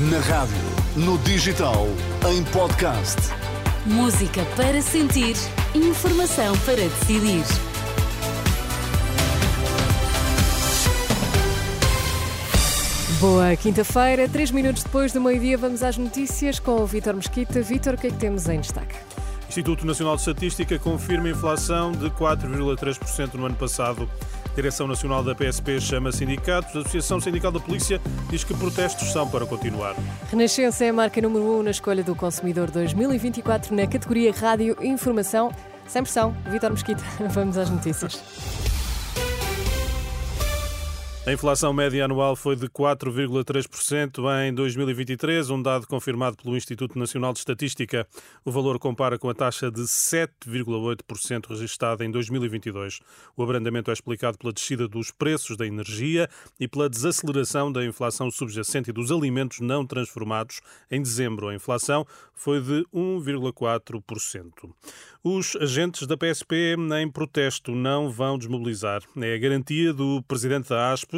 Na rádio, no digital, em podcast. Música para sentir, informação para decidir. Boa quinta-feira, três minutos depois do meio-dia, vamos às notícias com o Vítor Mesquita. Vítor, o que é que temos em destaque? Instituto Nacional de Estatística confirma inflação de 4,3% no ano passado. Direção Nacional da PSP chama sindicatos. A Associação Sindical da Polícia diz que protestos são para continuar. Renascença é a marca número 1 um na escolha do consumidor 2024 na categoria Rádio Informação. Sem pressão, Vítor Mesquita, vamos às notícias. A inflação média anual foi de 4,3% em 2023, um dado confirmado pelo Instituto Nacional de Estatística. O valor compara com a taxa de 7,8% registrada em 2022. O abrandamento é explicado pela descida dos preços da energia e pela desaceleração da inflação subjacente e dos alimentos não transformados. Em dezembro, a inflação foi de 1,4%. Os agentes da PSP em protesto não vão desmobilizar. É a garantia do presidente da ASP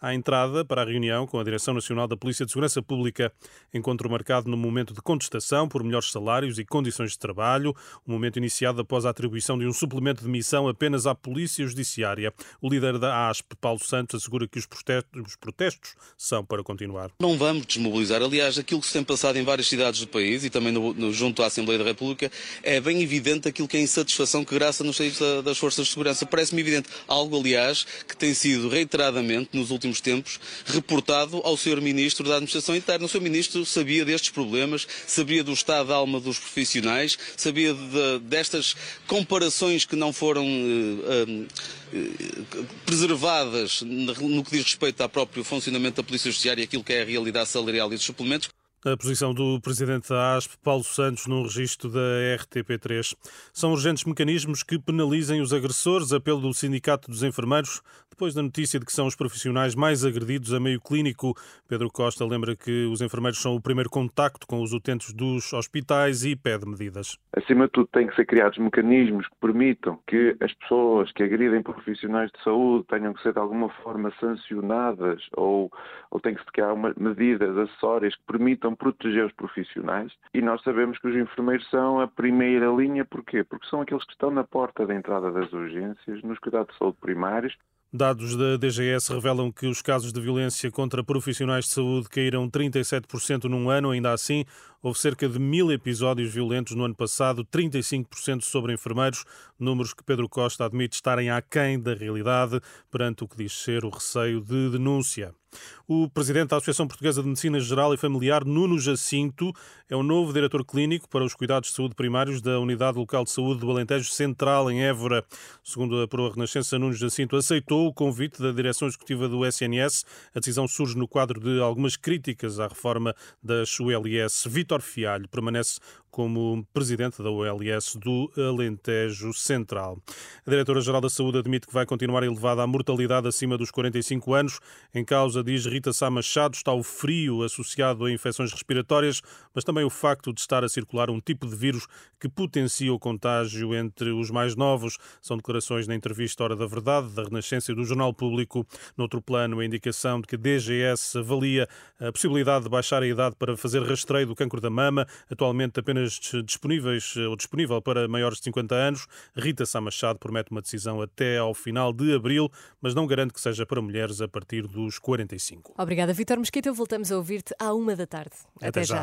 à entrada para a reunião com a Direção Nacional da Polícia de Segurança Pública. Encontro marcado no momento de contestação por melhores salários e condições de trabalho, um momento iniciado após a atribuição de um suplemento de missão apenas à Polícia Judiciária. O líder da ASP, Paulo Santos, assegura que os protestos, os protestos são para continuar. Não vamos desmobilizar. Aliás, aquilo que se tem passado em várias cidades do país e também no, no, junto à Assembleia da República é bem evidente aquilo que é a insatisfação que graça nos seios das forças de segurança. Parece-me evidente. Algo, aliás, que tem sido reiteradamente nos últimos últimos tempos, reportado ao Sr. Ministro da Administração Interna. O Sr. Ministro sabia destes problemas, sabia do estado de alma dos profissionais, sabia de, destas comparações que não foram uh, uh, preservadas no que diz respeito ao próprio funcionamento da Polícia Judiciária e aquilo que é a realidade salarial e dos suplementos. A posição do presidente da ASP, Paulo Santos, num registro da RTP3. São urgentes mecanismos que penalizem os agressores, apelo do Sindicato dos Enfermeiros, depois da notícia de que são os profissionais mais agredidos a meio clínico. Pedro Costa lembra que os enfermeiros são o primeiro contacto com os utentes dos hospitais e pede medidas. Acima de tudo, têm que ser criados mecanismos que permitam que as pessoas que agridem profissionais de saúde tenham que ser de alguma forma sancionadas ou, ou têm que se criar uma, medidas acessórias que permitam proteger os profissionais e nós sabemos que os enfermeiros são a primeira linha, porquê? Porque são aqueles que estão na porta da entrada das urgências, nos cuidados de saúde primários. Dados da DGS revelam que os casos de violência contra profissionais de saúde caíram 37% num ano. Ainda assim, houve cerca de mil episódios violentos no ano passado, 35% sobre enfermeiros, números que Pedro Costa admite estarem aquém da realidade, perante o que diz ser o receio de denúncia. O presidente da Associação Portuguesa de Medicina Geral e Familiar, Nuno Jacinto, é o novo diretor clínico para os cuidados de saúde primários da Unidade Local de Saúde do Alentejo Central, em Évora. Segundo a Proa Renascença, Nuno Jacinto aceitou o convite da direção executiva do SNS. A decisão surge no quadro de algumas críticas à reforma das ULS. Vítor Fialho permanece como presidente da OLS do Alentejo Central. A diretora-geral da Saúde admite que vai continuar elevada a mortalidade acima dos 45 anos. Em causa, diz Rita Sá Machado, está o frio associado a infecções respiratórias, mas também o facto de estar a circular um tipo de vírus que potencia o contágio entre os mais novos. São declarações na entrevista Hora da Verdade, da Renascença e do Jornal Público. Noutro plano, a indicação de que a DGS avalia a possibilidade de baixar a idade para fazer rastreio do cancro da mama, atualmente apenas disponíveis ou disponível para maiores de 50 anos. Rita Sá Machado promete uma decisão até ao final de abril, mas não garante que seja para mulheres a partir dos 45. Obrigada, Vitor Mesquita. Voltamos a ouvir-te à uma da tarde. Até, até já. já.